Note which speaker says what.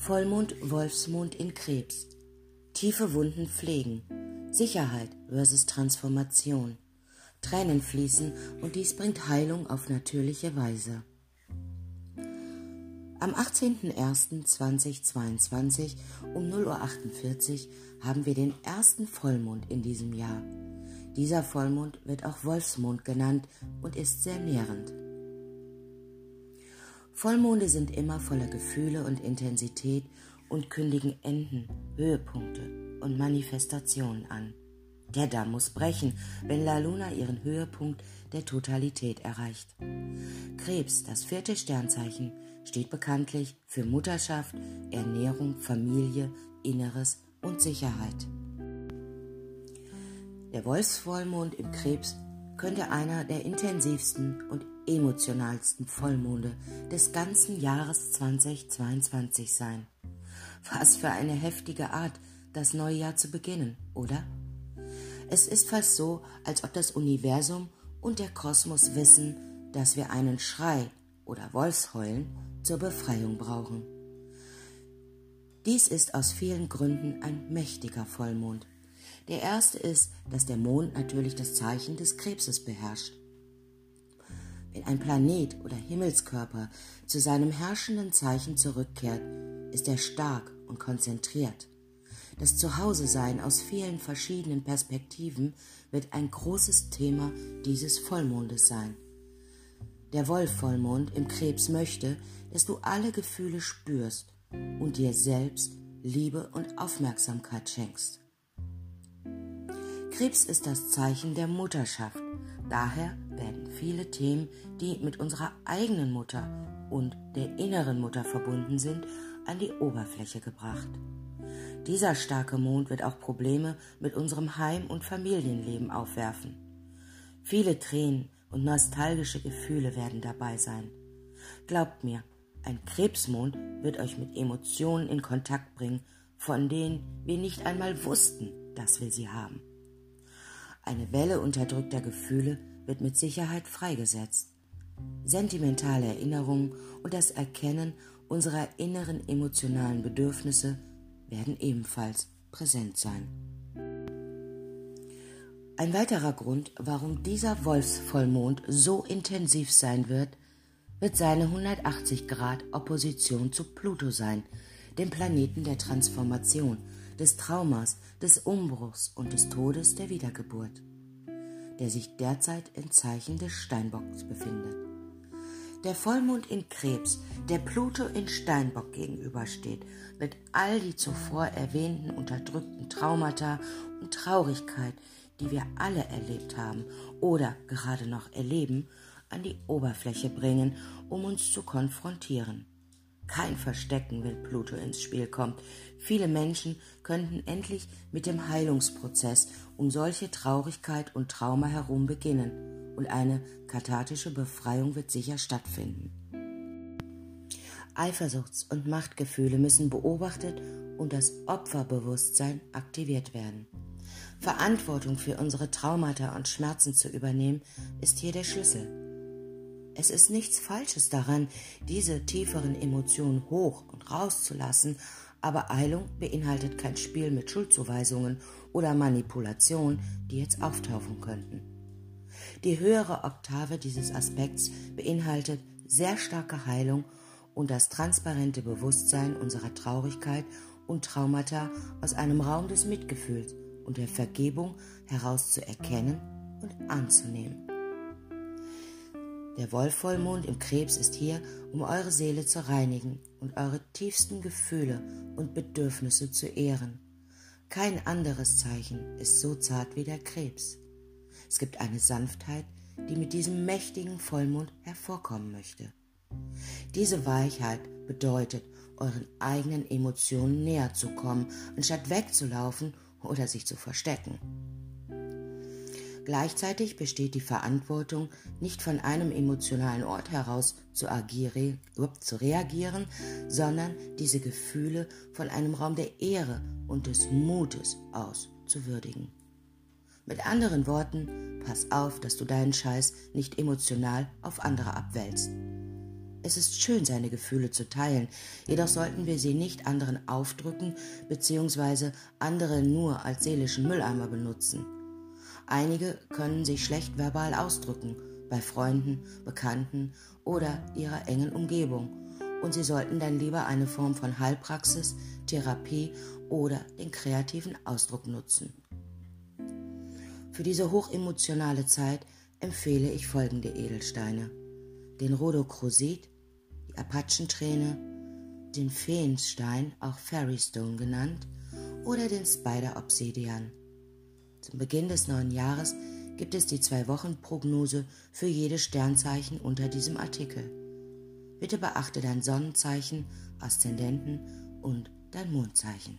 Speaker 1: Vollmond, Wolfsmond in Krebs. Tiefe Wunden pflegen. Sicherheit versus Transformation. Tränen fließen und dies bringt Heilung auf natürliche Weise. Am 18.01.2022 um 0.48 Uhr haben wir den ersten Vollmond in diesem Jahr. Dieser Vollmond wird auch Wolfsmond genannt und ist sehr nährend. Vollmonde sind immer voller Gefühle und Intensität und kündigen Enden, Höhepunkte und Manifestationen an. Der Damm muss brechen, wenn La Luna ihren Höhepunkt der Totalität erreicht. Krebs, das vierte Sternzeichen, steht bekanntlich für Mutterschaft, Ernährung, Familie, Inneres und Sicherheit. Der Wolfsvollmond im Krebs könnte einer der intensivsten und emotionalsten Vollmonde des ganzen Jahres 2022 sein. Was für eine heftige Art, das neue Jahr zu beginnen, oder? Es ist fast so, als ob das Universum und der Kosmos wissen, dass wir einen Schrei oder Wolfsheulen zur Befreiung brauchen. Dies ist aus vielen Gründen ein mächtiger Vollmond. Der erste ist, dass der Mond natürlich das Zeichen des Krebses beherrscht. Wenn ein Planet oder Himmelskörper zu seinem herrschenden Zeichen zurückkehrt, ist er stark und konzentriert. Das Zuhause-Sein aus vielen verschiedenen Perspektiven wird ein großes Thema dieses Vollmondes sein. Der Wolf-Vollmond im Krebs möchte, dass du alle Gefühle spürst und dir selbst Liebe und Aufmerksamkeit schenkst. Krebs ist das Zeichen der Mutterschaft. Daher werden viele Themen, die mit unserer eigenen Mutter und der inneren Mutter verbunden sind, an die Oberfläche gebracht. Dieser starke Mond wird auch Probleme mit unserem Heim- und Familienleben aufwerfen. Viele Tränen und nostalgische Gefühle werden dabei sein. Glaubt mir, ein Krebsmond wird euch mit Emotionen in Kontakt bringen, von denen wir nicht einmal wussten, dass wir sie haben. Eine Welle unterdrückter Gefühle wird mit Sicherheit freigesetzt. Sentimentale Erinnerungen und das Erkennen unserer inneren emotionalen Bedürfnisse werden ebenfalls präsent sein. Ein weiterer Grund, warum dieser Wolfsvollmond so intensiv sein wird, wird seine 180 Grad Opposition zu Pluto sein, dem Planeten der Transformation, des Traumas, des Umbruchs und des Todes der Wiedergeburt, der sich derzeit im Zeichen des Steinbocks befindet. Der Vollmond in Krebs, der Pluto in Steinbock gegenübersteht, wird all die zuvor erwähnten unterdrückten Traumata und Traurigkeit, die wir alle erlebt haben oder gerade noch erleben, an die Oberfläche bringen, um uns zu konfrontieren. Kein Verstecken, wenn Pluto ins Spiel kommt. Viele Menschen könnten endlich mit dem Heilungsprozess um solche Traurigkeit und Trauma herum beginnen und eine kathartische Befreiung wird sicher stattfinden. Eifersuchts- und Machtgefühle müssen beobachtet und das Opferbewusstsein aktiviert werden. Verantwortung für unsere Traumata und Schmerzen zu übernehmen, ist hier der Schlüssel. Es ist nichts Falsches daran, diese tieferen Emotionen hoch und rauszulassen, aber Eilung beinhaltet kein Spiel mit Schuldzuweisungen oder Manipulation, die jetzt auftauchen könnten. Die höhere Oktave dieses Aspekts beinhaltet sehr starke Heilung und das transparente Bewusstsein unserer Traurigkeit und Traumata aus einem Raum des Mitgefühls und der Vergebung heraus zu erkennen und anzunehmen. Der Wolfvollmond im Krebs ist hier, um eure Seele zu reinigen und eure tiefsten Gefühle und Bedürfnisse zu ehren. Kein anderes Zeichen ist so zart wie der Krebs. Es gibt eine Sanftheit, die mit diesem mächtigen Vollmond hervorkommen möchte. Diese Weichheit bedeutet, euren eigenen Emotionen näher zu kommen, anstatt wegzulaufen oder sich zu verstecken. Gleichzeitig besteht die Verantwortung, nicht von einem emotionalen Ort heraus zu, agieren, zu reagieren, sondern diese Gefühle von einem Raum der Ehre und des Mutes aus zu würdigen. Mit anderen Worten, pass auf, dass du deinen Scheiß nicht emotional auf andere abwälzt. Es ist schön, seine Gefühle zu teilen, jedoch sollten wir sie nicht anderen aufdrücken bzw. andere nur als seelischen Mülleimer benutzen. Einige können sich schlecht verbal ausdrücken, bei Freunden, Bekannten oder ihrer engen Umgebung, und sie sollten dann lieber eine Form von Heilpraxis, Therapie oder den kreativen Ausdruck nutzen. Für diese hochemotionale Zeit empfehle ich folgende Edelsteine. Den Rhodocrosit, die Apachenträne, den Feenstein, auch Fairy Stone genannt, oder den Spider Obsidian. Zum Beginn des neuen Jahres gibt es die Zwei-Wochen-Prognose für jedes Sternzeichen unter diesem Artikel. Bitte beachte dein Sonnenzeichen, Aszendenten und dein Mondzeichen.